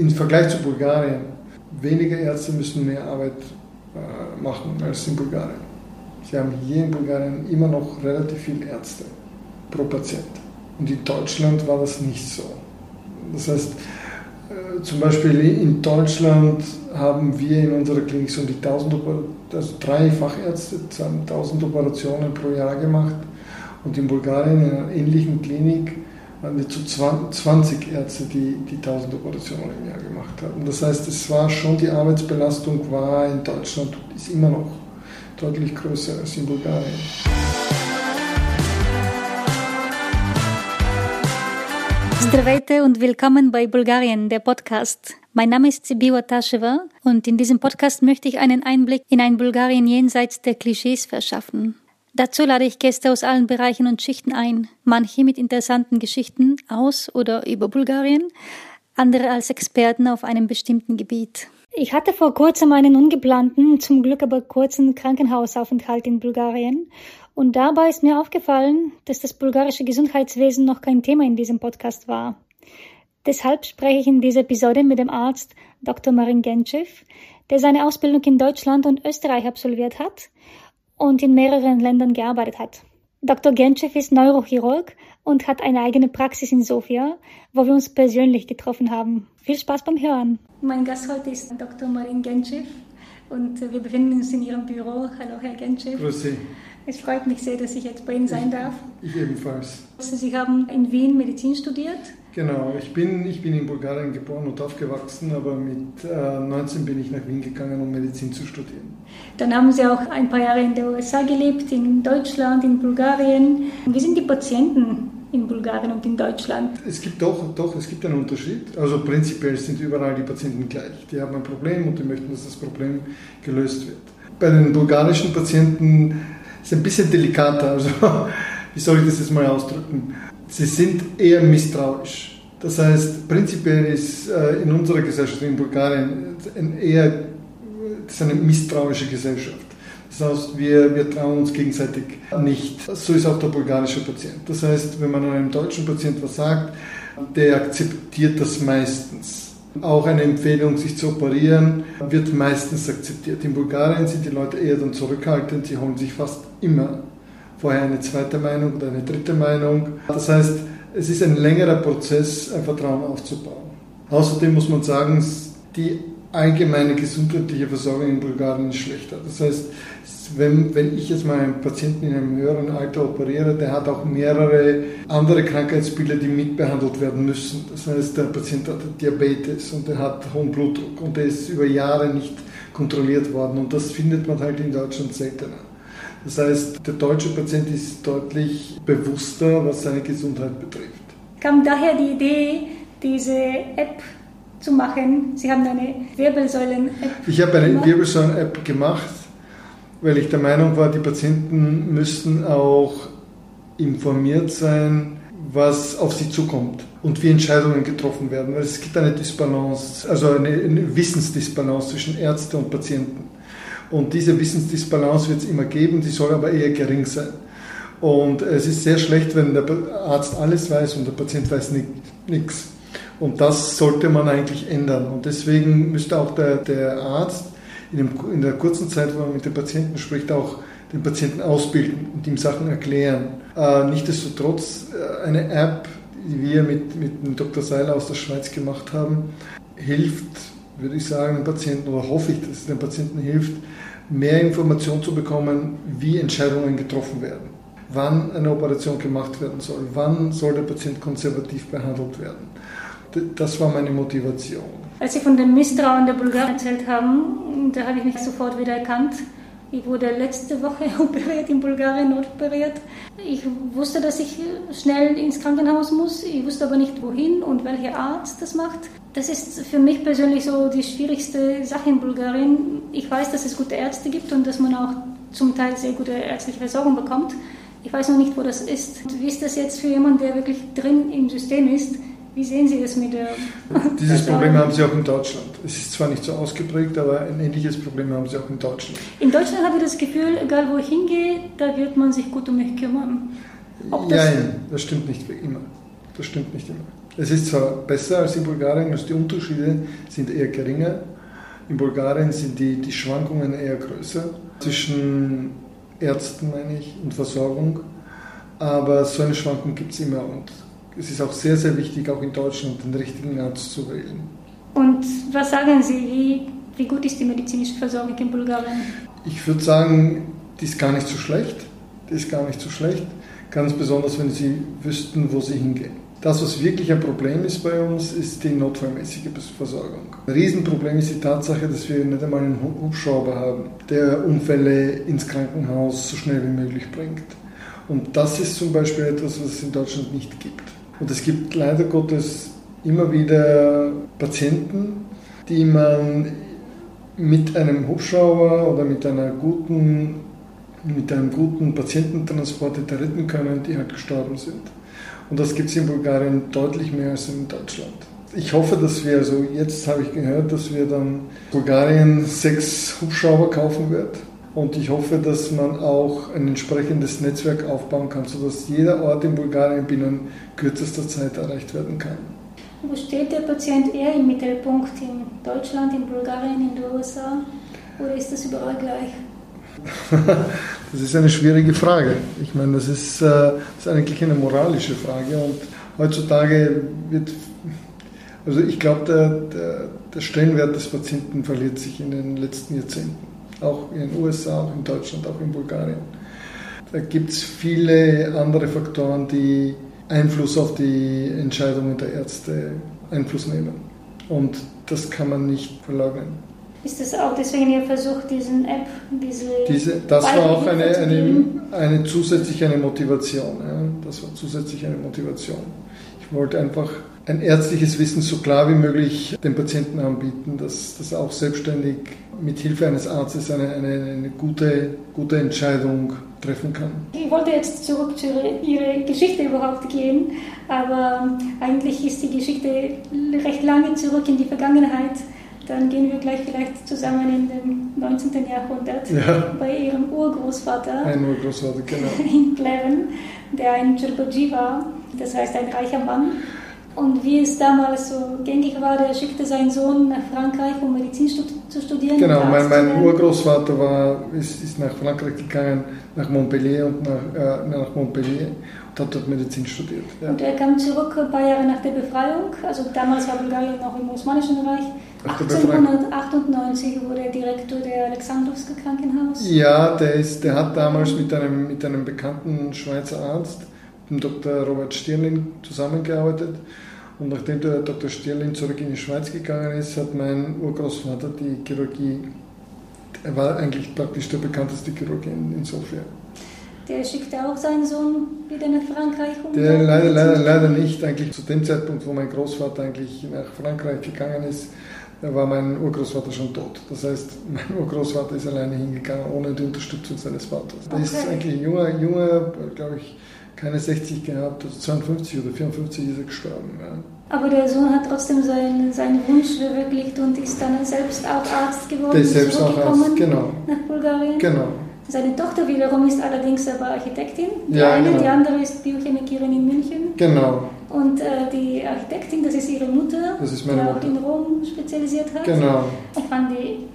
im Vergleich zu Bulgarien, weniger Ärzte müssen mehr Arbeit äh, machen als in Bulgarien. Sie haben hier in Bulgarien immer noch relativ viele Ärzte pro Patient. Und in Deutschland war das nicht so. Das heißt, äh, zum Beispiel in Deutschland haben wir in unserer Klinik so die 1000 also drei Fachärzte haben 1000 Operationen pro Jahr gemacht und in Bulgarien in einer ähnlichen Klinik waren wir zu 20 Ärzte, die, die 1000 Operationen im Jahr gemacht haben. Das heißt, es war schon die Arbeitsbelastung war in Deutschland ist immer noch deutlich größer als in Bulgarien. Здравейте und willkommen bei Bulgarien, der Podcast. Mein Name ist Sibiwa Tasheva und in diesem Podcast möchte ich einen Einblick in ein Bulgarien jenseits der Klischees verschaffen. Dazu lade ich Gäste aus allen Bereichen und Schichten ein, manche mit interessanten Geschichten aus oder über Bulgarien, andere als Experten auf einem bestimmten Gebiet. Ich hatte vor kurzem einen ungeplanten, zum Glück aber kurzen Krankenhausaufenthalt in Bulgarien und dabei ist mir aufgefallen, dass das bulgarische Gesundheitswesen noch kein Thema in diesem Podcast war. Deshalb spreche ich in dieser Episode mit dem Arzt Dr. Marin Genchev, der seine Ausbildung in Deutschland und Österreich absolviert hat und in mehreren Ländern gearbeitet hat. Dr. Genchev ist Neurochirurg und hat eine eigene Praxis in Sofia, wo wir uns persönlich getroffen haben. Viel Spaß beim Hören. Mein Gast heute ist Dr. Marin Genchev und wir befinden uns in Ihrem Büro. Hallo, Herr Genchev. Grüß Sie. Es freut mich sehr, dass ich jetzt bei Ihnen sein darf. Ich ebenfalls. Also Sie haben in Wien Medizin studiert? Genau, ich bin, ich bin in Bulgarien geboren und aufgewachsen, aber mit äh, 19 bin ich nach Wien gegangen, um Medizin zu studieren. Dann haben Sie auch ein paar Jahre in den USA gelebt, in Deutschland, in Bulgarien. Wie sind die Patienten in Bulgarien und in Deutschland? Es gibt doch, doch, es gibt einen Unterschied. Also prinzipiell sind überall die Patienten gleich. Die haben ein Problem und die möchten, dass das Problem gelöst wird. Bei den bulgarischen Patienten ist es ein bisschen delikater. Also, wie soll ich das jetzt mal ausdrücken? Sie sind eher misstrauisch. Das heißt, prinzipiell ist äh, in unserer Gesellschaft in Bulgarien ein eher ist eine misstrauische Gesellschaft. Das heißt, wir, wir trauen uns gegenseitig nicht. So ist auch der bulgarische Patient. Das heißt, wenn man einem deutschen Patient was sagt, der akzeptiert das meistens. Auch eine Empfehlung, sich zu operieren, wird meistens akzeptiert. In Bulgarien sind die Leute eher dann zurückhaltend, sie holen sich fast immer vorher eine zweite Meinung oder eine dritte Meinung. Das heißt, es ist ein längerer Prozess, ein Vertrauen aufzubauen. Außerdem muss man sagen, die allgemeine gesundheitliche Versorgung in Bulgarien ist schlechter. Das heißt, wenn, wenn ich jetzt mal einen Patienten in einem höheren Alter operiere, der hat auch mehrere andere Krankheitsbilder, die mitbehandelt werden müssen. Das heißt, der Patient hat Diabetes und er hat hohen Blutdruck und der ist über Jahre nicht kontrolliert worden und das findet man halt in Deutschland seltener. Das heißt, der deutsche Patient ist deutlich bewusster, was seine Gesundheit betrifft. Kam daher die Idee, diese App zu machen. Sie haben eine Wirbelsäulen-App Ich habe eine Wirbelsäulen-App gemacht, weil ich der Meinung war, die Patienten müssten auch informiert sein, was auf sie zukommt und wie Entscheidungen getroffen werden. Weil es gibt eine Disbalance, also eine, eine Wissensdisbalance zwischen Ärzte und Patienten. Und diese Wissensdisbalance wird es immer geben, die soll aber eher gering sein. Und es ist sehr schlecht, wenn der Arzt alles weiß und der Patient weiß nichts. Und das sollte man eigentlich ändern. Und deswegen müsste auch der, der Arzt in, dem, in der kurzen Zeit, wo man mit dem Patienten spricht, auch den Patienten ausbilden und ihm Sachen erklären. Äh, Nichtsdestotrotz äh, eine App, die wir mit, mit dem Dr. Seiler aus der Schweiz gemacht haben, hilft, würde ich sagen, dem Patienten, oder hoffe ich, dass es dem Patienten hilft, mehr Informationen zu bekommen, wie Entscheidungen getroffen werden. Wann eine Operation gemacht werden soll, wann soll der Patient konservativ behandelt werden das war meine Motivation. Als Sie von dem Misstrauen der Bulgaren erzählt haben, da habe ich mich sofort wieder erkannt. Ich wurde letzte Woche operiert in Bulgarien, operiert. Ich wusste, dass ich schnell ins Krankenhaus muss. Ich wusste aber nicht, wohin und welcher Arzt das macht. Das ist für mich persönlich so die schwierigste Sache in Bulgarien. Ich weiß, dass es gute Ärzte gibt und dass man auch zum Teil sehr gute ärztliche Versorgung bekommt. Ich weiß noch nicht, wo das ist. Wie ist das jetzt für jemanden, der wirklich drin im System ist? Wie sehen Sie das mit der... Dieses Problem haben Sie auch in Deutschland. Es ist zwar nicht so ausgeprägt, aber ein ähnliches Problem haben Sie auch in Deutschland. In Deutschland habe ich das Gefühl, egal wo ich hingehe, da wird man sich gut um mich kümmern. Ob das Nein, das stimmt nicht immer. Das stimmt nicht immer. Es ist zwar besser als in Bulgarien, also die Unterschiede sind eher geringer. In Bulgarien sind die, die Schwankungen eher größer zwischen Ärzten, meine ich, und Versorgung. Aber so eine Schwankung gibt es immer und es ist auch sehr, sehr wichtig, auch in Deutschland den richtigen Arzt zu wählen. Und was sagen Sie, wie, wie gut ist die medizinische Versorgung in Bulgarien? Ich würde sagen, die ist gar nicht so schlecht. Die ist gar nicht so schlecht. Ganz besonders, wenn Sie wüssten, wo Sie hingehen. Das, was wirklich ein Problem ist bei uns, ist die notfallmäßige Versorgung. Ein Riesenproblem ist die Tatsache, dass wir nicht einmal einen Hubschrauber haben, der Unfälle ins Krankenhaus so schnell wie möglich bringt. Und das ist zum Beispiel etwas, was es in Deutschland nicht gibt. Und es gibt leider Gottes immer wieder Patienten, die man mit einem Hubschrauber oder mit einer guten mit einem guten Patiententransport hätte retten können, die halt gestorben sind. Und das gibt es in Bulgarien deutlich mehr als in Deutschland. Ich hoffe, dass wir, also jetzt habe ich gehört, dass wir dann Bulgarien sechs Hubschrauber kaufen wird. Und ich hoffe, dass man auch ein entsprechendes Netzwerk aufbauen kann, sodass jeder Ort in Bulgarien binnen kürzester Zeit erreicht werden kann. Wo steht der Patient eher im Mittelpunkt? In Deutschland, in Bulgarien, in den USA? Oder ist das überall gleich? das ist eine schwierige Frage. Ich meine, das ist, äh, das ist eigentlich eine moralische Frage und heutzutage wird, also ich glaube, der, der, der Stellenwert des Patienten verliert sich in den letzten Jahrzehnten. Auch in den USA, auch in Deutschland, auch in Bulgarien. Da gibt es viele andere Faktoren, die Einfluss auf die Entscheidungen der Ärzte Einfluss nehmen. Und das kann man nicht verleugnen. Ist das auch deswegen Ihr Versuch, diesen App, diese. diese das war auch eine, eine, eine zusätzliche eine Motivation. Ja. Das war zusätzlich eine Motivation. Ich wollte einfach ein ärztliches Wissen so klar wie möglich den Patienten anbieten, dass das auch selbstständig mit Hilfe eines Arztes eine, eine, eine gute, gute Entscheidung treffen kann. Ich wollte jetzt zurück zu Ihrer Geschichte überhaupt gehen, aber eigentlich ist die Geschichte recht lange zurück in die Vergangenheit dann gehen wir gleich vielleicht zusammen in den 19. Jahrhundert ja. bei ihrem Urgroßvater. Ein Urgroßvater, genau. In Pleven, der ein Chirurgie war, das heißt ein reicher Mann. Und wie es damals so gängig war, der schickte seinen Sohn nach Frankreich, um Medizin zu studieren. Genau, mein, mein Urgroßvater war, ist, ist, nach Frankreich gegangen, nach Montpellier und nach, äh, nach Montpellier und hat dort Medizin studiert. Ja. Und er kam zurück ein paar Jahre nach der Befreiung, also damals war Bulgarien noch im Osmanischen Reich. 1898 wurde er Direktor der Alexandrowska Krankenhaus. Ja, der, ist, der hat damals mit einem, mit einem bekannten Schweizer Arzt, dem Dr. Robert Stirling, zusammengearbeitet. Und nachdem der Dr. Stirling zurück in die Schweiz gegangen ist, hat mein Urgroßvater die Chirurgie, er war eigentlich praktisch der bekannteste Chirurg in, in Sofia. Der schickte auch seinen Sohn wieder nach Frankreich? Um der leider, leider, leider nicht. Eigentlich zu dem Zeitpunkt, wo mein Großvater eigentlich nach Frankreich gegangen ist, war mein Urgroßvater schon tot. Das heißt, mein Urgroßvater ist alleine hingegangen, ohne die Unterstützung seines Vaters. Der okay. ist eigentlich ein junger, junger glaube ich, keine 60 gehabt, also 52 oder 54 ist er gestorben. Ja. Aber der Sohn hat trotzdem seinen, seinen Wunsch verwirklicht und ist dann selbst auch Arzt geworden. Der ist selbst auch Arzt, genau. Nach Bulgarien. Genau. Seine Tochter wiederum ist allerdings aber Architektin. Die ja, eine, genau. die andere ist Biochemikerin in München. Genau. Und äh, die Architektin, das ist ihre Mutter, das ist meine die auch in Rom spezialisiert hat. Genau. Ich fand die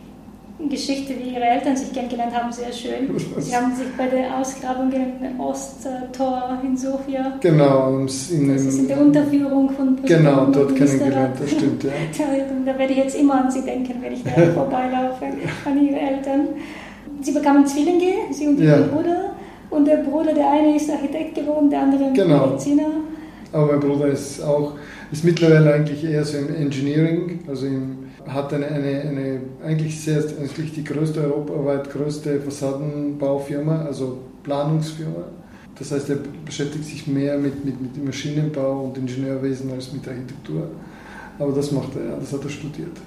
Geschichte, wie ihre Eltern sich kennengelernt haben, sehr schön. Sie haben sich bei der Ausgrabung im Osttor in Sofia. Genau, in, das ist in der Unterführung von Präsident Genau, dort kennengelernt, das stimmt, ja. da, da werde ich jetzt immer an sie denken, wenn ich da vorbeilaufe, an ihre Eltern. Sie bekamen Zwillinge, sie und ja. ihr Bruder. Und der Bruder, der eine ist Architekt geworden, der andere genau. Mediziner. Aber mein Bruder ist auch, ist mittlerweile eigentlich eher so im Engineering, also im, hat eine, eine, eine eigentlich sehr, eigentlich die größte, europaweit größte Fassadenbaufirma, also Planungsfirma. Das heißt, er beschäftigt sich mehr mit, mit, mit Maschinenbau und Ingenieurwesen als mit Architektur. Aber das macht er, das hat er studiert.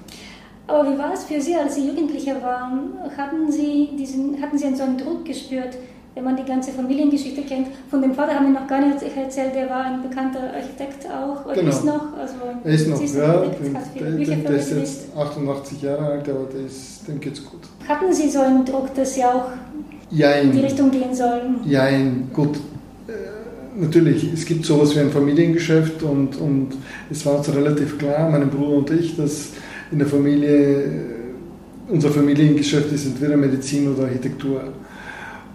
Aber wie war es für Sie, als Sie Jugendlicher waren? Hatten Sie, diesen, hatten Sie so einen Druck gespürt, wenn man die ganze Familiengeschichte kennt? Von dem Vater haben wir noch gar nicht erzählt, der war ein bekannter Architekt auch. Oder genau. ist noch? Also, er ist noch, ja. Der, der ist jetzt 88 Jahre alt, aber der ist, dem geht's gut. Hatten Sie so einen Druck, dass Sie auch Jein. in die Richtung gehen sollen? Jein, gut. Äh, natürlich, es gibt sowas wie ein Familiengeschäft und, und es war uns relativ klar, mein Bruder und ich, dass in der Familie, unser Familiengeschäft ist entweder Medizin oder Architektur.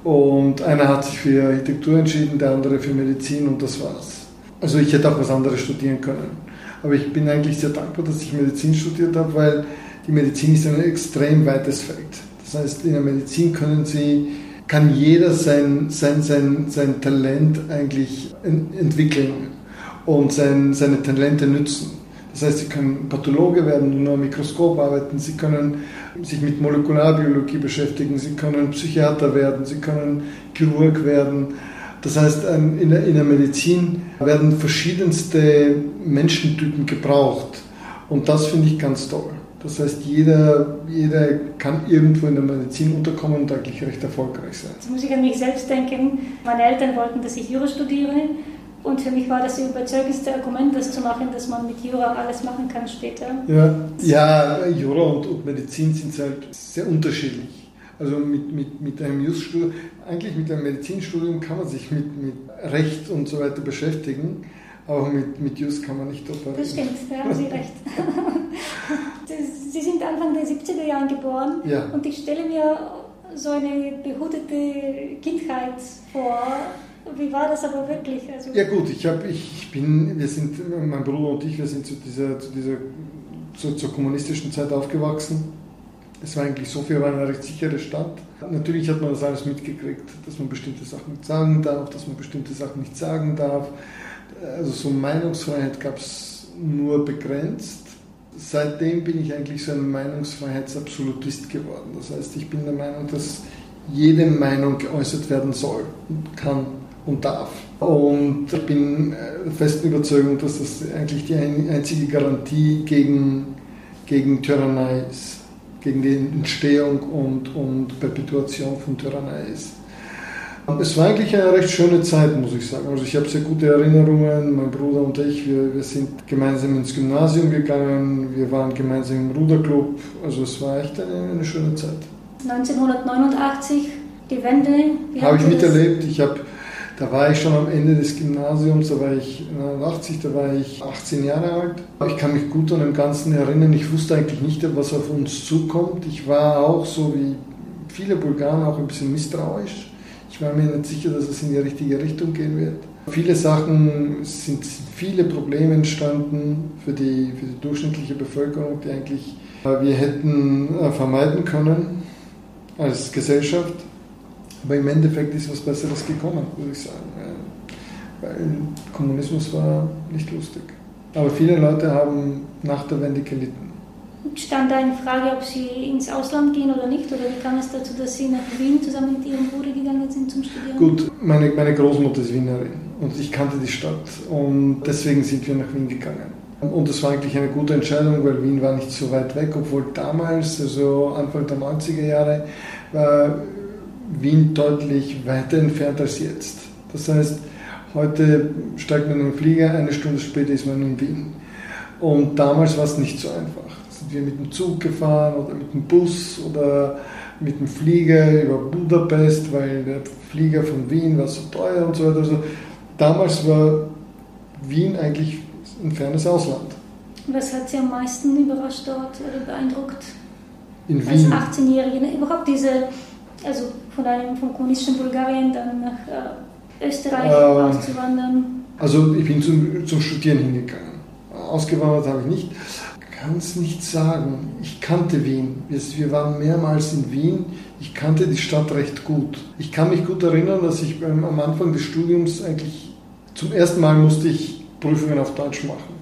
Und einer hat sich für Architektur entschieden, der andere für Medizin und das war's. Also ich hätte auch was anderes studieren können. Aber ich bin eigentlich sehr dankbar, dass ich Medizin studiert habe, weil die Medizin ist ein extrem weites Feld. Das heißt, in der Medizin können Sie kann jeder sein, sein, sein, sein Talent eigentlich entwickeln und sein, seine Talente nützen. Das heißt, Sie können Pathologe werden, nur am Mikroskop arbeiten, Sie können sich mit Molekularbiologie beschäftigen, Sie können Psychiater werden, Sie können Chirurg werden. Das heißt, in der, in der Medizin werden verschiedenste Menschentypen gebraucht und das finde ich ganz toll. Das heißt, jeder, jeder kann irgendwo in der Medizin unterkommen und eigentlich recht erfolgreich sein. Jetzt muss ich an mich selbst denken. Meine Eltern wollten, dass ich Jura studiere. Und für mich war das überzeugendste Argument, das zu machen, dass man mit Jura alles machen kann später. Ja, ja Jura und, und Medizin sind halt sehr unterschiedlich. Also mit, mit, mit einem Just-Studium, eigentlich mit einem Medizinstudium kann man sich mit, mit Recht und so weiter beschäftigen. Auch mit, mit Just kann man nicht operieren. Das stimmt, da haben Sie recht. Sie sind Anfang der 70er Jahre geboren ja. und ich stelle mir so eine behutete Kindheit vor. Wie war das aber wirklich? Also ja gut, ich, hab, ich bin, wir sind, mein Bruder und ich, wir sind zu dieser, zu dieser zu, zur kommunistischen Zeit aufgewachsen. Es war eigentlich so viel, war eine recht sichere Stadt. Natürlich hat man das alles mitgekriegt, dass man bestimmte Sachen nicht sagen darf, dass man bestimmte Sachen nicht sagen darf also so Meinungsfreiheit gab es nur begrenzt. Seitdem bin ich eigentlich so ein Meinungsfreiheitsabsolutist geworden. Das heißt, ich bin der Meinung, dass jede Meinung geäußert werden soll, kann und darf. Und ich bin der festen Überzeugung, dass das eigentlich die einzige Garantie gegen, gegen Tyrannei ist, gegen die Entstehung und, und Perpetuation von Tyrannei ist. Es war eigentlich eine recht schöne Zeit, muss ich sagen. Also ich habe sehr gute Erinnerungen. Mein Bruder und ich, wir, wir sind gemeinsam ins Gymnasium gegangen. Wir waren gemeinsam im Ruderclub. Also es war echt eine, eine schöne Zeit. 1989, die Wende. Habe ich miterlebt. Ich habe, da war ich schon am Ende des Gymnasiums. Da war ich 89, da war ich 18 Jahre alt. Ich kann mich gut an dem Ganzen erinnern. Ich wusste eigentlich nicht, was auf uns zukommt. Ich war auch so wie viele Bulgaren auch ein bisschen misstrauisch ich war mir nicht sicher, dass es in die richtige Richtung gehen wird. Viele Sachen sind viele Probleme entstanden für die, für die durchschnittliche Bevölkerung, die eigentlich äh, wir hätten äh, vermeiden können als Gesellschaft. Aber im Endeffekt ist was Besseres gekommen, würde ich sagen. Weil Kommunismus war nicht lustig. Aber viele Leute haben nach der Wende gelitten. Stand da in Frage, ob Sie ins Ausland gehen oder nicht? Oder wie kam es dazu, dass Sie nach Wien zusammen mit Ihrem Bruder gegangen sind zum Studieren? Gut, meine, meine Großmutter ist Wienerin und ich kannte die Stadt und deswegen sind wir nach Wien gegangen. Und das war eigentlich eine gute Entscheidung, weil Wien war nicht so weit weg, obwohl damals, also Anfang der 90er Jahre, war Wien deutlich weiter entfernt als jetzt. Das heißt, heute steigt man in den Flieger, eine Stunde später ist man in Wien. Und damals war es nicht so einfach sind wir mit dem Zug gefahren oder mit dem Bus oder mit dem Flieger über Budapest, weil der Flieger von Wien war so teuer und so weiter. Also damals war Wien eigentlich ein fernes Ausland. Was hat Sie am meisten überrascht dort oder beeindruckt? In Wien? Als 18-Jährige, überhaupt diese, also von einem vom kommunistischen Bulgarien dann nach äh, Österreich ähm, auszuwandern? Also ich bin zum, zum Studieren hingegangen. Ausgewandert habe ich nicht kann es nicht sagen. Ich kannte Wien. Wir waren mehrmals in Wien. Ich kannte die Stadt recht gut. Ich kann mich gut erinnern, dass ich beim, am Anfang des Studiums eigentlich zum ersten Mal musste ich Prüfungen auf Deutsch machen.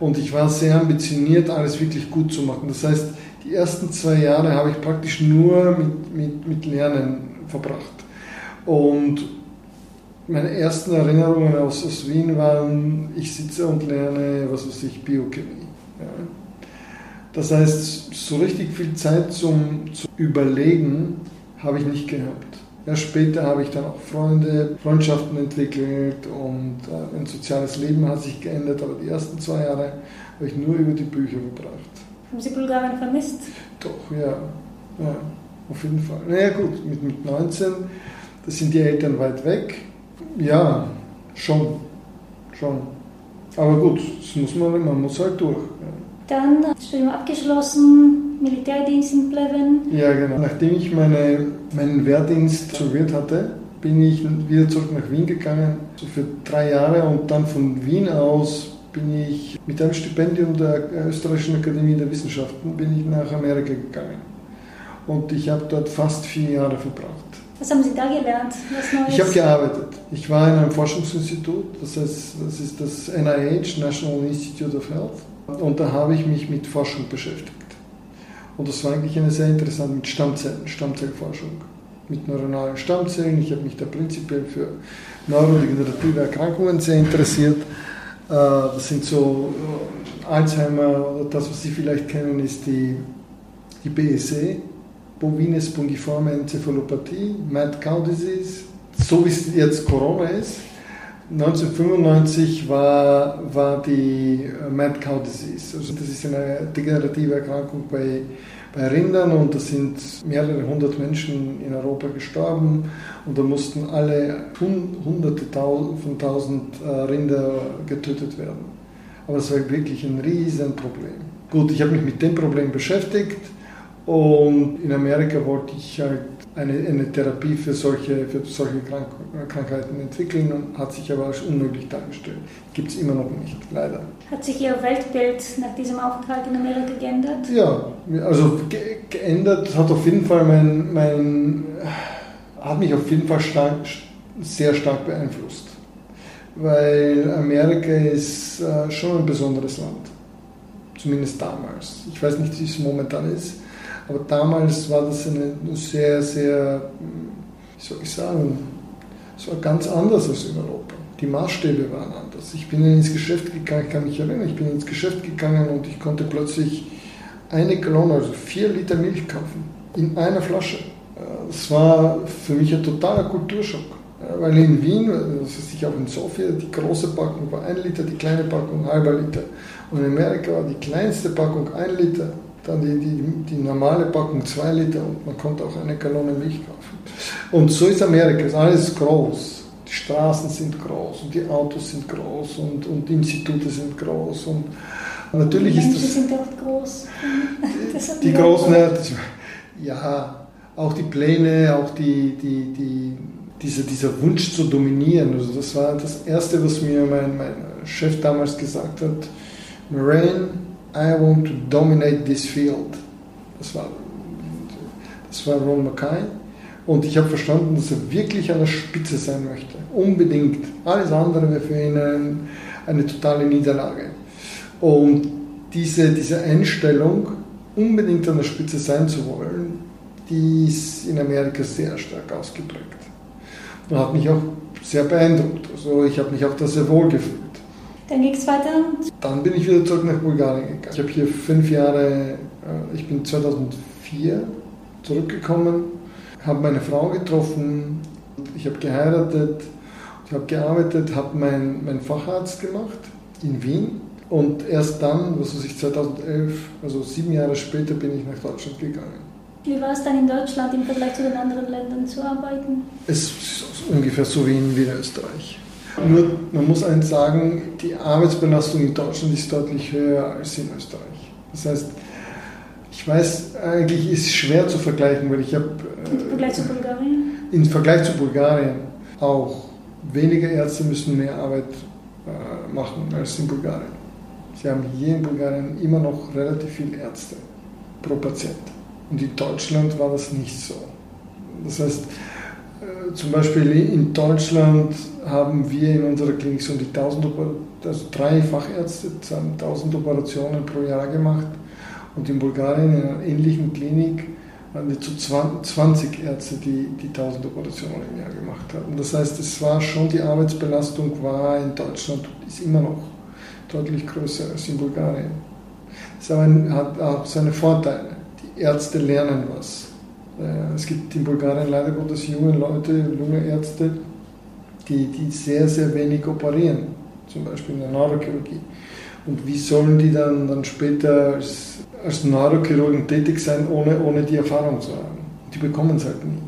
Und ich war sehr ambitioniert, alles wirklich gut zu machen. Das heißt, die ersten zwei Jahre habe ich praktisch nur mit, mit, mit Lernen verbracht. Und meine ersten Erinnerungen aus, aus Wien waren, ich sitze und lerne, was weiß ich, Biochemie. Ja. Das heißt, so richtig viel Zeit zum, zum Überlegen habe ich nicht gehabt. Ja, später habe ich dann auch Freunde, Freundschaften entwickelt und äh, ein soziales Leben hat sich geändert, aber die ersten zwei Jahre habe ich nur über die Bücher gebracht. Haben Sie Bulgarien vermisst? Doch, ja. ja auf jeden Fall. Naja gut, mit, mit 19, da sind die Eltern weit weg. Ja, Schon, schon. Aber gut, das muss man, man muss halt durch. Dann Studium abgeschlossen, Militärdienst in Pleven. Ja, genau. Nachdem ich meine, meinen Wehrdienst absolviert hatte, bin ich wieder zurück nach Wien gegangen, so für drei Jahre und dann von Wien aus bin ich mit einem Stipendium der Österreichischen Akademie der Wissenschaften bin ich nach Amerika gegangen. Und ich habe dort fast vier Jahre verbracht. Was haben Sie da gelernt? Ich habe gearbeitet. Ich war in einem Forschungsinstitut, das heißt, das ist das NIH, National Institute of Health. Und da habe ich mich mit Forschung beschäftigt. Und das war eigentlich eine sehr interessante mit Stammzellen, Stammzellforschung. Mit neuronalen Stammzellen. Ich habe mich da prinzipiell für neurodegenerative Erkrankungen sehr interessiert. Äh, das sind so äh, Alzheimer das, was Sie vielleicht kennen, ist die, die BSE, Bovine Spongiforme Enzephalopathie, Mad Cow Disease, so wie es jetzt Corona ist. 1995 war, war die äh, Mad Cow Disease. Also das ist eine degenerative Erkrankung bei, bei Rindern und da sind mehrere hundert Menschen in Europa gestorben und da mussten alle hunderte von tausend äh, Rinder getötet werden. Aber es war wirklich ein Riesenproblem. Gut, ich habe mich mit dem Problem beschäftigt und in Amerika wollte ich halt eine, eine Therapie für solche, für solche Krank Krankheiten entwickeln und hat sich aber als unmöglich dargestellt. Gibt es immer noch nicht, leider. Hat sich Ihr Weltbild nach diesem Aufenthalt in Amerika geändert? Ja, also ge geändert hat auf jeden Fall mein, mein, hat mich auf jeden Fall stark, sehr stark beeinflusst. Weil Amerika ist äh, schon ein besonderes Land. Zumindest damals. Ich weiß nicht, wie es momentan ist aber damals war das eine sehr, sehr, wie soll ich sagen, es war ganz anders als in Europa. Die Maßstäbe waren anders. Ich bin ins Geschäft gegangen, ich kann mich erinnern, ich bin ins Geschäft gegangen und ich konnte plötzlich eine Gallon, also vier Liter Milch kaufen, in einer Flasche. Das war für mich ein totaler Kulturschock. Weil in Wien, das ist ich auch in Sofia, die große Packung war ein Liter, die kleine Packung halber Liter. Und in Amerika war die kleinste Packung ein Liter dann die, die, die normale Packung 2 Liter und man konnte auch eine Gallone Milch kaufen. Und so ist Amerika, ist alles groß. Die Straßen sind groß und die Autos sind groß und, und die Institute sind groß und natürlich die ist Menschen das... sind auch groß. die, die großen, ja, auch die Pläne, auch die, die, die, dieser, dieser Wunsch zu dominieren. Also das war das Erste, was mir mein, mein Chef damals gesagt hat. Moraine, I want to dominate this field. Das war, das war Ron Mackay. Und ich habe verstanden, dass er wirklich an der Spitze sein möchte. Unbedingt. Alles andere wäre für ihn ein, eine totale Niederlage. Und diese, diese Einstellung, unbedingt an der Spitze sein zu wollen, die ist in Amerika sehr stark ausgeprägt. Und hat mich auch sehr beeindruckt. Also ich habe mich auch da sehr wohl gefühlt. Dann ging es weiter? Dann bin ich wieder zurück nach Bulgarien gegangen. Ich habe hier fünf Jahre, äh, ich bin 2004 zurückgekommen, habe meine Frau getroffen, ich habe geheiratet, ich habe gearbeitet, habe meinen mein Facharzt gemacht in Wien und erst dann, was weiß ich, 2011, also sieben Jahre später, bin ich nach Deutschland gegangen. Wie war es dann in Deutschland im Vergleich zu den anderen Ländern zu arbeiten? Es ist ungefähr so wie in Österreich. Nur, man muss eins sagen, die Arbeitsbelastung in Deutschland ist deutlich höher als in Österreich. Das heißt, ich weiß, eigentlich ist es schwer zu vergleichen, weil ich habe... Im Vergleich zu Bulgarien? Im Vergleich zu Bulgarien auch. Weniger Ärzte müssen mehr Arbeit äh, machen als in Bulgarien. Sie haben hier in Bulgarien immer noch relativ viele Ärzte pro Patient. Und in Deutschland war das nicht so. Das heißt, äh, zum Beispiel in Deutschland haben wir in unserer Klinik so die 1000, also drei Fachärzte, 1000 Operationen pro Jahr gemacht. Und in Bulgarien, in einer ähnlichen Klinik, waren wir zu 20 Ärzte, die, die 1000 Operationen im Jahr gemacht haben. Das heißt, es war schon, die Arbeitsbelastung war in Deutschland, ist immer noch deutlich größer als in Bulgarien. Das hat auch seine Vorteile. Die Ärzte lernen was. Äh, es gibt in Bulgarien leider Gottes junge Leute, junge Ärzte, die, die sehr, sehr wenig operieren, zum Beispiel in der Neurochirurgie. Und wie sollen die dann, dann später als, als Neurochirurgen tätig sein, ohne, ohne die Erfahrung zu haben? Die bekommen es halt nie.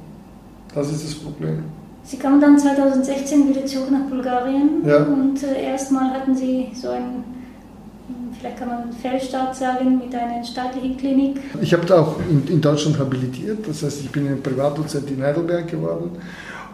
Das ist das Problem. Sie kamen dann 2016 wieder zurück nach Bulgarien Ja. und äh, erstmal hatten Sie so ein, vielleicht kann man einen Fehlstart sagen, mit einer staatlichen Klinik. Ich habe auch in, in Deutschland habilitiert, das heißt, ich bin ein Privatdozent in Heidelberg geworden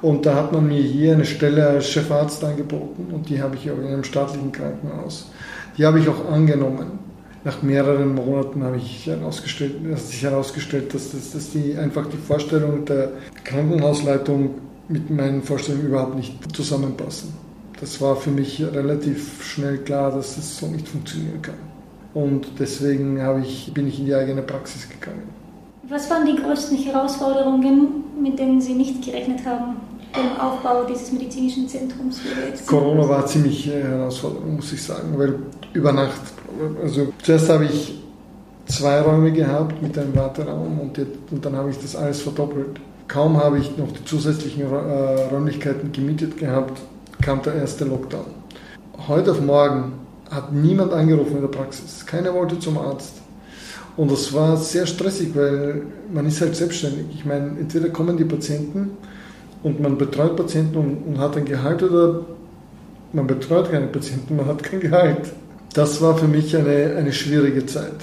und da hat man mir hier eine Stelle als Chefarzt angeboten und die habe ich auch in einem staatlichen Krankenhaus. Die habe ich auch angenommen. Nach mehreren Monaten habe ich herausgestellt, hat sich herausgestellt, dass, das, dass die einfach die Vorstellung der Krankenhausleitung mit meinen Vorstellungen überhaupt nicht zusammenpassen. Das war für mich relativ schnell klar, dass das so nicht funktionieren kann. Und deswegen ich, bin ich in die eigene Praxis gegangen. Was waren die größten Herausforderungen, mit denen Sie nicht gerechnet haben beim Aufbau dieses medizinischen Zentrums? Corona war ziemlich äh, herausfordernd, muss ich sagen, weil über Nacht, also zuerst habe ich zwei Räume gehabt mit einem Warteraum und, jetzt, und dann habe ich das alles verdoppelt. Kaum habe ich noch die zusätzlichen äh, Räumlichkeiten gemietet gehabt, kam der erste Lockdown. Heute auf morgen hat niemand angerufen in der Praxis. Keiner wollte zum Arzt. Und das war sehr stressig, weil man ist halt selbstständig. Ich meine, entweder kommen die Patienten und man betreut Patienten und, und hat ein Gehalt oder man betreut keine Patienten, man hat kein Gehalt. Das war für mich eine, eine schwierige Zeit.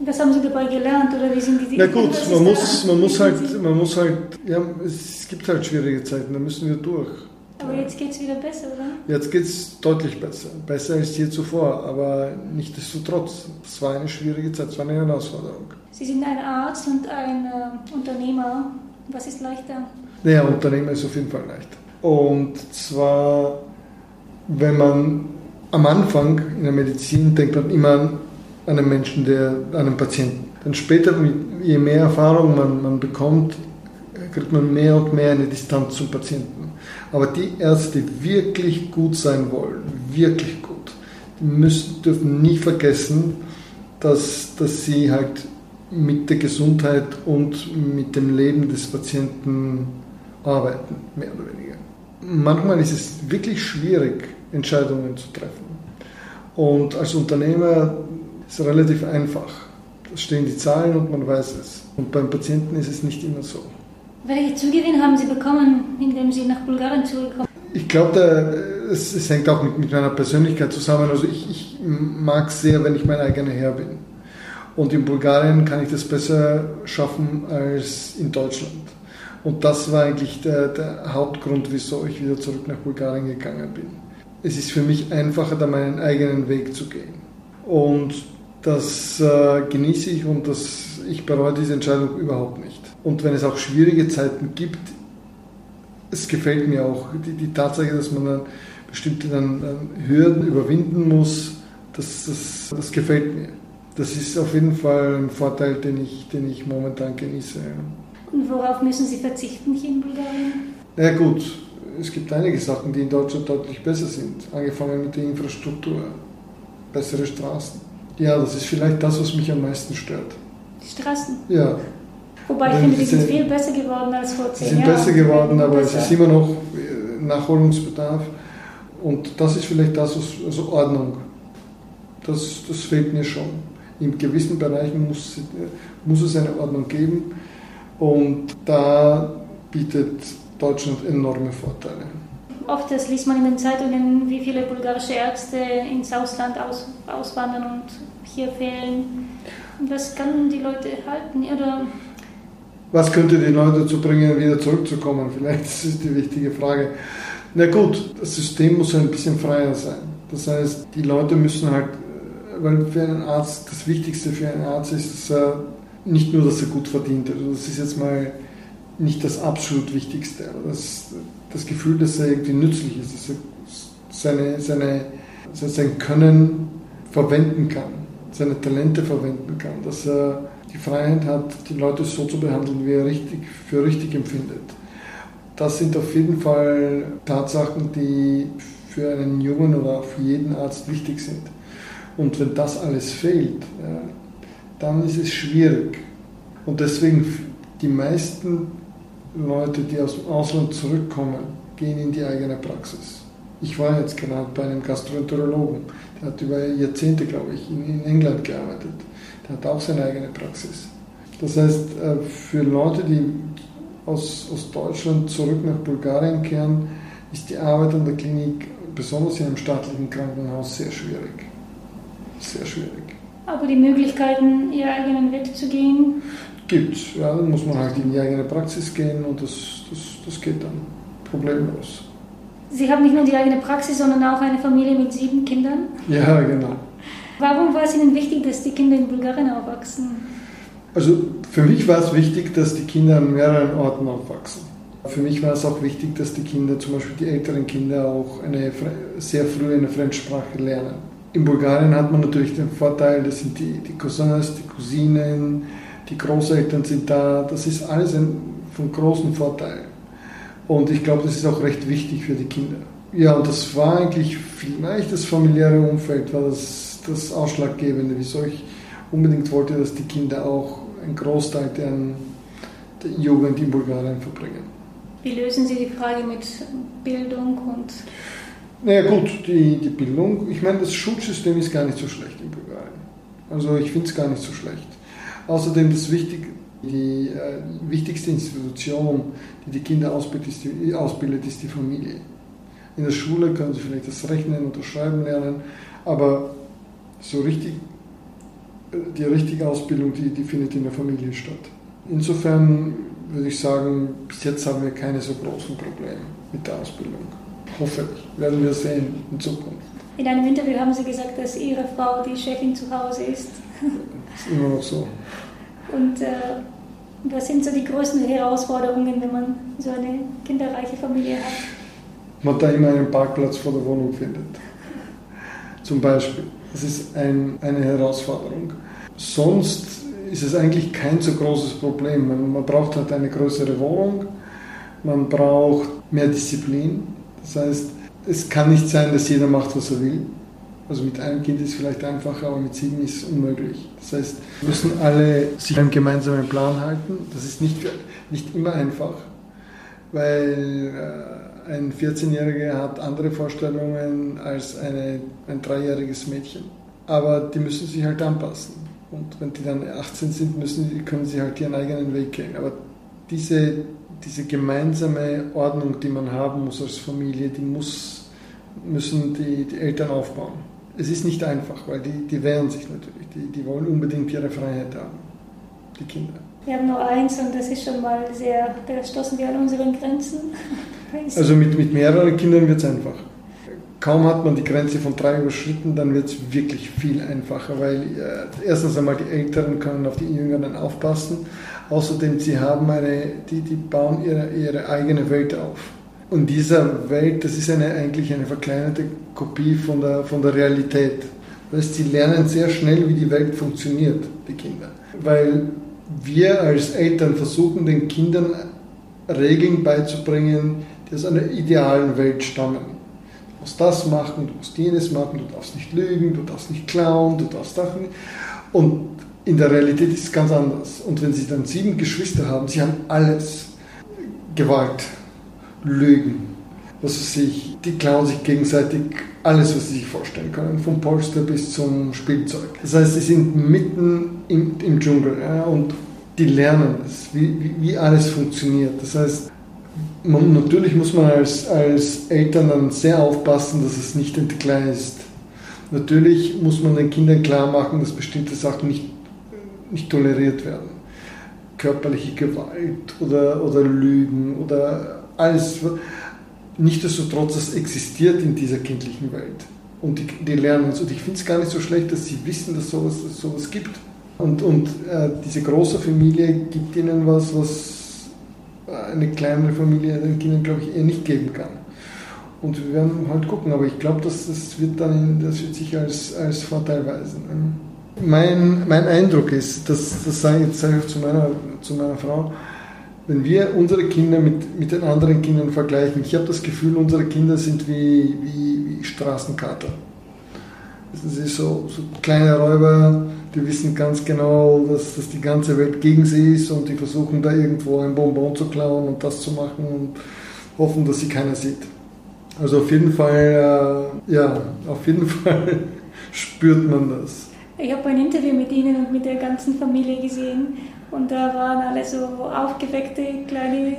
Was haben Sie dabei gelernt oder wie sind die Na gut, man muss, man muss halt, man muss halt, ja, es gibt halt schwierige Zeiten, da müssen wir durch. Aber jetzt geht es wieder besser, oder? Jetzt geht es deutlich besser, besser als je zuvor, aber nichtsdestotrotz, es war eine schwierige Zeit, es war eine Herausforderung. Sie sind ein Arzt und ein äh, Unternehmer. Was ist leichter? Naja, Unternehmen ist auf jeden Fall leicht. Und zwar, wenn man am Anfang in der Medizin denkt man immer an einen Menschen, der, an einen Patienten. Dann später, je mehr Erfahrung man, man bekommt, kriegt man mehr und mehr eine Distanz zum Patienten. Aber die Ärzte, die wirklich gut sein wollen, wirklich gut, die müssen, dürfen nie vergessen, dass, dass sie halt mit der Gesundheit und mit dem Leben des Patienten arbeiten, mehr oder weniger. Manchmal ist es wirklich schwierig, Entscheidungen zu treffen. Und als Unternehmer ist es relativ einfach. Da stehen die Zahlen und man weiß es. Und beim Patienten ist es nicht immer so. Welche Zugewinn haben Sie bekommen, indem Sie nach Bulgarien zurückkommen? Ich glaube, es, es hängt auch mit, mit meiner Persönlichkeit zusammen. Also ich, ich mag sehr, wenn ich mein eigener Herr bin. Und in Bulgarien kann ich das besser schaffen als in Deutschland. Und das war eigentlich der, der Hauptgrund, wieso ich wieder zurück nach Bulgarien gegangen bin. Es ist für mich einfacher, da meinen eigenen Weg zu gehen. Und das äh, genieße ich und das, ich bereue diese Entscheidung überhaupt nicht. Und wenn es auch schwierige Zeiten gibt, es gefällt mir auch die, die Tatsache, dass man dann bestimmte dann, dann Hürden überwinden muss, das, das, das gefällt mir. Das ist auf jeden Fall ein Vorteil, den ich, den ich momentan genieße. Und worauf müssen Sie verzichten hier in Bulgarien? Na ja, gut, es gibt einige Sachen, die in Deutschland deutlich besser sind. Angefangen mit der Infrastruktur, bessere Straßen. Ja, das ist vielleicht das, was mich am meisten stört. Die Straßen. Ja, Wobei ich finde, die sind viel besser geworden als vor sie zehn sind Jahren. besser geworden, aber es Besser. ist immer noch äh, Nachholungsbedarf. Und das ist vielleicht das, was, also Ordnung. Das, das fehlt mir schon. In gewissen Bereichen muss, sie- muss es eine Ordnung geben. Und da bietet Deutschland enorme Vorteile. Oft liest man in den Zeitungen, wie viele bulgarische Ärzte ins Ausland aus, auswandern und hier fehlen. Und Was kann die Leute halten? Oder Was könnte die Leute dazu bringen, wieder zurückzukommen? Vielleicht das ist die wichtige Frage. Na gut, das System muss ein bisschen freier sein. Das heißt, die Leute müssen halt, äh, weil für einen Arzt, das Wichtigste für einen Arzt ist, dass er nicht nur, dass er gut verdient. Also das ist jetzt mal nicht das absolut Wichtigste. Aber das, das Gefühl, dass er irgendwie nützlich ist, dass er seine, seine, sein Können verwenden kann, seine Talente verwenden kann, dass er die Freiheit hat, die Leute so zu behandeln, wie er richtig, für richtig empfindet. Das sind auf jeden Fall Tatsachen, die für einen Jungen oder auch für jeden Arzt wichtig sind. Und wenn das alles fehlt, ja, dann ist es schwierig. Und deswegen die meisten Leute, die aus dem Ausland zurückkommen, gehen in die eigene Praxis. Ich war jetzt gerade bei einem Gastroenterologen, der hat über Jahrzehnte, glaube ich, in, in England gearbeitet. Der hat auch seine eigene Praxis. Das heißt, äh, für Leute, die aus, aus Deutschland zurück nach Bulgarien kehren, ist die Arbeit an der Klinik, besonders in einem staatlichen Krankenhaus, sehr schwierig. Sehr schwierig. Aber die Möglichkeiten, ihren eigenen Weg zu gehen? Gibt es. Ja, dann muss man halt in die eigene Praxis gehen und das, das, das geht dann problemlos. Sie haben nicht nur die eigene Praxis, sondern auch eine Familie mit sieben Kindern? Ja, genau. Warum war es Ihnen wichtig, dass die Kinder in Bulgarien aufwachsen? Also für mich war es wichtig, dass die Kinder an mehreren Orten aufwachsen. Für mich war es auch wichtig, dass die Kinder, zum Beispiel die älteren Kinder, auch eine, sehr früh eine Fremdsprache lernen. In Bulgarien hat man natürlich den Vorteil, das sind die, die Cousins, die Cousinen, die Großeltern sind da. Das ist alles ein, von großem Vorteil. Und ich glaube, das ist auch recht wichtig für die Kinder. Ja, und das war eigentlich vielleicht das familiäre Umfeld, war das, das Ausschlaggebende, wieso ich unbedingt wollte, dass die Kinder auch einen Großteil der, der Jugend in Bulgarien verbringen. Wie lösen Sie die Frage mit Bildung und. Naja, gut, die, die Bildung. Ich meine, das Schulsystem ist gar nicht so schlecht in Bulgarien. Also, ich finde es gar nicht so schlecht. Außerdem, das Wichtige, die äh, wichtigste Institution, die die Kinder ausbildet ist, die, ausbildet, ist die Familie. In der Schule können sie vielleicht das Rechnen und das Schreiben lernen, aber so richtig, die richtige Ausbildung, die, die findet in der Familie statt. Insofern würde ich sagen, bis jetzt haben wir keine so großen Probleme mit der Ausbildung. Hoffentlich werden wir sehen in Zukunft. In einem Interview haben Sie gesagt, dass Ihre Frau die Chefin zu Hause ist. Das ist immer noch so. Und äh, was sind so die größten Herausforderungen, wenn man so eine kinderreiche Familie hat? Man da immer einen Parkplatz vor der Wohnung findet. Zum Beispiel. Das ist ein, eine Herausforderung. Sonst ist es eigentlich kein so großes Problem. Man, man braucht halt eine größere Wohnung, man braucht mehr Disziplin. Das heißt, es kann nicht sein, dass jeder macht, was er will. Also mit einem Kind ist es vielleicht einfacher, aber mit sieben ist es unmöglich. Das heißt, müssen alle sich einen gemeinsamen Plan halten. Das ist nicht, nicht immer einfach, weil äh, ein 14-Jähriger hat andere Vorstellungen als eine, ein dreijähriges Mädchen. Aber die müssen sich halt anpassen. Und wenn die dann 18 sind, müssen, können sie halt ihren eigenen Weg gehen. Aber diese, diese gemeinsame Ordnung, die man haben muss als Familie, die muss, müssen die, die Eltern aufbauen. Es ist nicht einfach, weil die, die wehren sich natürlich. Die, die wollen unbedingt ihre Freiheit haben, die Kinder. Wir haben nur eins und das ist schon mal sehr, da stoßen wir an unseren Grenzen. Also mit, mit mehreren Kindern wird es einfach. Kaum hat man die Grenze von drei überschritten, dann wird es wirklich viel einfacher, weil äh, erstens einmal die Älteren können auf die Jüngeren aufpassen. Außerdem, sie haben eine, die, die bauen ihre, ihre eigene Welt auf. Und diese Welt, das ist eine, eigentlich eine verkleinerte Kopie von der, von der Realität. Das sie lernen sehr schnell, wie die Welt funktioniert, die Kinder. Weil wir als Eltern versuchen, den Kindern Regeln beizubringen, die aus einer idealen Welt stammen musst das machen, du musst jenes machen, du darfst nicht lügen, du darfst nicht klauen, du darfst das nicht. Und in der Realität ist es ganz anders. Und wenn sie dann sieben Geschwister haben, sie haben alles. Gewalt, Lügen, was weiß ich, die klauen sich gegenseitig alles, was sie sich vorstellen können, vom Polster bis zum Spielzeug. Das heißt, sie sind mitten im, im Dschungel ja, und die lernen es, wie, wie, wie alles funktioniert. Das heißt, man, natürlich muss man als, als Eltern dann sehr aufpassen, dass es nicht entgleist. Natürlich muss man den Kindern klar machen, dass bestimmte Sachen nicht, nicht toleriert werden. Körperliche Gewalt oder, oder Lügen oder alles. Nichtsdestotrotz, das existiert in dieser kindlichen Welt. Und die, die lernen es. Und ich finde es gar nicht so schlecht, dass sie wissen, dass sowas, sowas gibt. Und, und äh, diese große Familie gibt ihnen was, was eine kleinere Familie den Kindern, glaube ich, eher nicht geben kann. Und wir werden halt gucken, aber ich glaube, dass das wird dann, das wird sich als, als Vorteil weisen. Mein, mein Eindruck ist, dass, das sage ich jetzt sage ich zu meiner, zu meiner Frau, wenn wir unsere Kinder mit, mit den anderen Kindern vergleichen, ich habe das Gefühl, unsere Kinder sind wie, wie, wie Straßenkater. Das sind so, so kleine Räuber, die wissen ganz genau, dass, dass die ganze Welt gegen sie ist und die versuchen da irgendwo ein Bonbon zu klauen und das zu machen und hoffen, dass sie keiner sieht. Also auf jeden Fall, äh, ja, auf jeden Fall spürt man das. Ich habe ein Interview mit Ihnen und mit der ganzen Familie gesehen und da waren alle so aufgeweckte kleine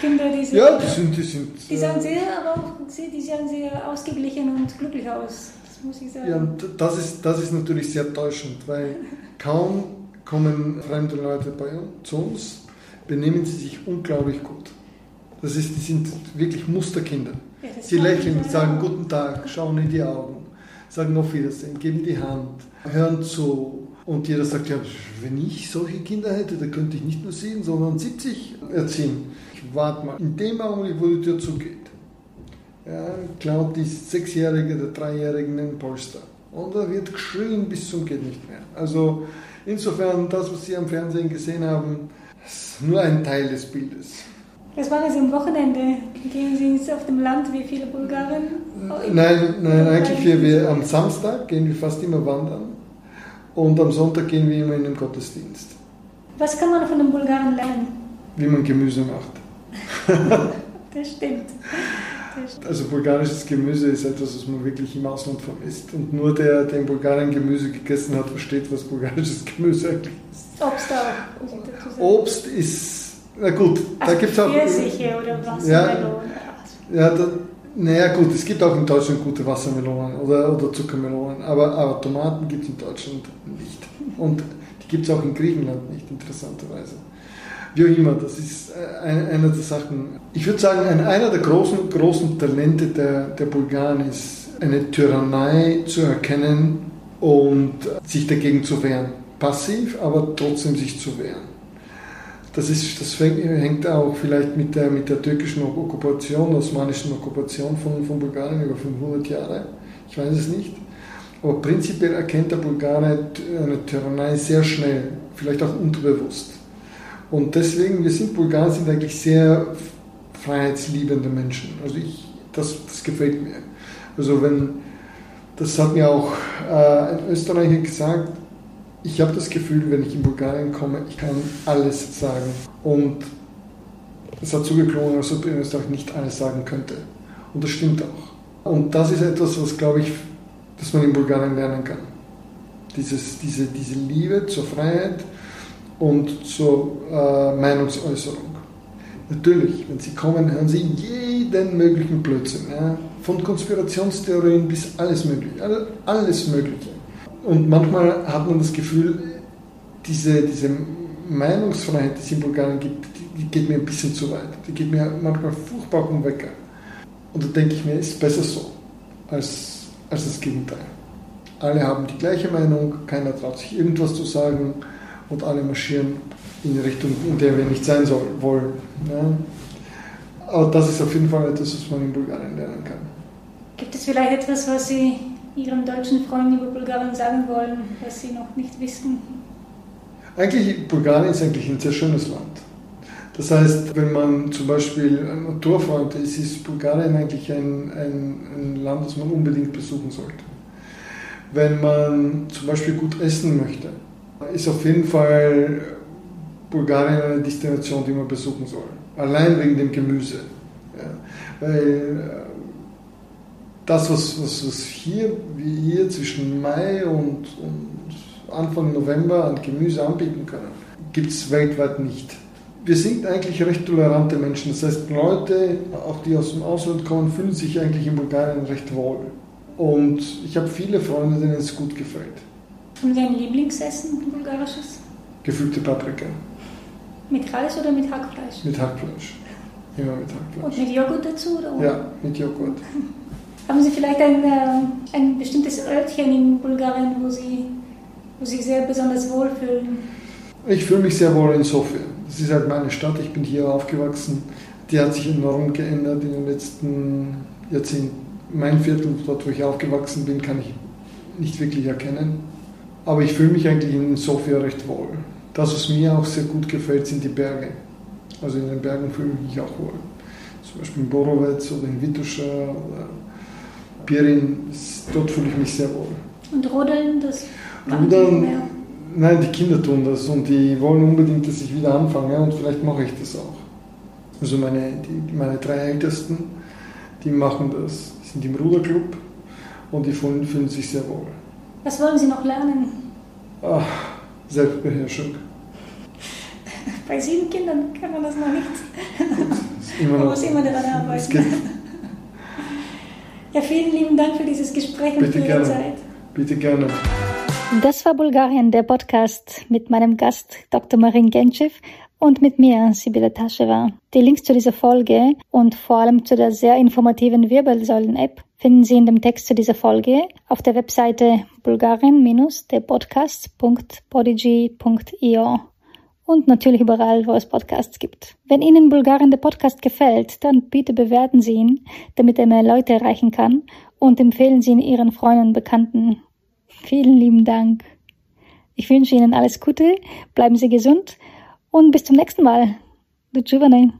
Kinder, die sind, ja, die sind, die sind, die sahen sehr, aber auch, die sahen sehr ausgeglichen und glücklich aus. Das muss ich sagen. Ja, das ist, das ist natürlich sehr täuschend, weil kaum kommen fremde Leute bei uns, zu uns, benehmen sie sich unglaublich gut. Das ist, die sind wirklich Musterkinder. Ja, sie lächeln, sagen guten Tag, schauen in die Augen, sagen auf Wiedersehen, geben die Hand, hören zu. Und jeder sagt, ja, wenn ich solche Kinder hätte, dann könnte ich nicht nur sieben, sondern 70 erziehen. Ich warte mal. In dem Augenblick, wo die Tür zugeht, ja, klaut die Sechsjährige der Dreijährigen den Polster. Und da wird geschrien bis zum geht nicht mehr. Also insofern, das, was Sie am Fernsehen gesehen haben, ist nur ein Teil des Bildes. Das war jetzt am Wochenende. Gehen Sie jetzt auf dem Land wie viele Bulgaren? Nein, nein eigentlich wir, wir am Samstag gehen wir fast immer wandern und am Sonntag gehen wir immer in den Gottesdienst. Was kann man von den Bulgaren lernen? Wie man Gemüse macht. das stimmt. Also bulgarisches Gemüse ist etwas, was man wirklich im Ausland vermisst. Und nur der, der in Bulgarien Gemüse gegessen hat, versteht, was bulgarisches Gemüse eigentlich ist. Obst auch. Obst ist na gut, also da gibt es auch. Pfirsiche oder Wassermelonen. Ja, ja da, naja, gut, es gibt auch in Deutschland gute Wassermelonen oder, oder Zuckermelonen, aber, aber Tomaten gibt es in Deutschland nicht. Und die gibt es auch in Griechenland nicht, interessanterweise. Wie auch immer, das ist äh, eine, der Sachen. Ich würde sagen, ein, einer der großen, großen Talente der, der Bulgaren ist, eine Tyrannei zu erkennen und sich dagegen zu wehren. Passiv, aber trotzdem sich zu wehren. Das, ist, das hängt auch vielleicht mit der, mit der türkischen Okkupation, osmanischen Okkupation von, von Bulgarien über 500 Jahre. Ich weiß es nicht. Aber prinzipiell erkennt der Bulgare eine Tyrannei sehr schnell, vielleicht auch unterbewusst. Und deswegen, wir sind Bulgaren, sind eigentlich sehr freiheitsliebende Menschen. Also ich, das, das gefällt mir. Also wenn, das hat mir auch äh, ein Österreicher gesagt, ich habe das Gefühl, wenn ich in Bulgarien komme, ich kann alles sagen. Und es hat zugeklungen, als ob in Österreich nicht alles sagen könnte. Und das stimmt auch. Und das ist etwas, was, glaube ich, dass man in Bulgarien lernen kann. Dieses, diese, diese Liebe zur Freiheit und zur äh, Meinungsäußerung. Natürlich, wenn Sie kommen, hören Sie jeden möglichen Blödsinn. Ja? Von Konspirationstheorien bis alles Mögliche. Alles Mögliche. Und manchmal hat man das Gefühl, diese, diese Meinungsfreiheit, die es in Bulgarien gibt, die geht mir ein bisschen zu weit. Die geht mir manchmal furchtbar den Wecker. Und da denke ich mir, ist besser so als, als das Gegenteil. Alle haben die gleiche Meinung, keiner traut sich irgendwas zu sagen und alle marschieren in die Richtung, in der wir nicht sein soll, wollen. Ja? Aber das ist auf jeden Fall etwas, was man in Bulgarien lernen kann. Gibt es vielleicht etwas, was Sie Ihren deutschen Freunden über Bulgarien sagen wollen, was Sie noch nicht wissen? Eigentlich, Bulgarien ist eigentlich ein sehr schönes Land. Das heißt, wenn man zum Beispiel ein Naturfreund ist, ist Bulgarien eigentlich ein, ein, ein Land, das man unbedingt besuchen sollte. Wenn man zum Beispiel gut essen möchte, ist auf jeden Fall Bulgarien eine Destination, die man besuchen soll. Allein wegen dem Gemüse. Ja. Weil das, was, was, was hier, wie hier zwischen Mai und, und Anfang November an Gemüse anbieten können, gibt es weltweit nicht. Wir sind eigentlich recht tolerante Menschen. Das heißt, Leute, auch die aus dem Ausland kommen, fühlen sich eigentlich in Bulgarien recht wohl. Und ich habe viele Freunde, denen es gut gefällt. Und dein Lieblingsessen, bulgarisches? Gefüllte Paprika. Mit Reis oder mit Hackfleisch? Mit Hackfleisch. Immer mit Hackfleisch. Und mit Joghurt dazu? Oder? Ja, mit Joghurt. Haben Sie vielleicht ein, äh, ein bestimmtes Örtchen in Bulgarien, wo Sie, wo Sie sich sehr besonders wohlfühlen? Ich fühle mich sehr wohl in Sofia. Das ist halt meine Stadt, ich bin hier aufgewachsen. Die hat sich enorm geändert in den letzten Jahrzehnten. Mein Viertel, dort wo ich aufgewachsen bin, kann ich nicht wirklich erkennen. Aber ich fühle mich eigentlich in Sofia recht wohl. Das, was mir auch sehr gut gefällt, sind die Berge. Also in den Bergen fühle ich mich auch wohl. Zum Beispiel in Borovec oder in Vituscha oder Pirin, dort fühle ich mich sehr wohl. Und Rodeln, das Rudern, nein, die Kinder tun das und die wollen unbedingt, dass ich wieder anfange und vielleicht mache ich das auch. Also meine, die, meine drei Ältesten, die machen das, die sind im Ruderclub und die fühlen sich sehr wohl. Was wollen Sie noch lernen? Ach, Selbstbeherrschung. Bei sieben Kindern kann man das noch nicht. Man muss immer daran arbeiten. Ja, vielen lieben Dank für dieses Gespräch Bitte und für Ihre gerne. Zeit. Bitte gerne. Das war Bulgarien, der Podcast mit meinem Gast Dr. Marin Genchev und mit mir, Sibylle Taschewa. Die Links zu dieser Folge und vor allem zu der sehr informativen Wirbelsäulen-App finden Sie in dem Text zu dieser Folge auf der Webseite bulgarien-derpodcast.podigy.io und natürlich überall, wo es Podcasts gibt. Wenn Ihnen Bulgarien der Podcast gefällt, dann bitte bewerten Sie ihn, damit er mehr Leute erreichen kann und empfehlen Sie ihn Ihren Freunden und Bekannten. Vielen lieben Dank. Ich wünsche Ihnen alles Gute, bleiben Sie gesund und bis zum nächsten Mal. Do Giovanni.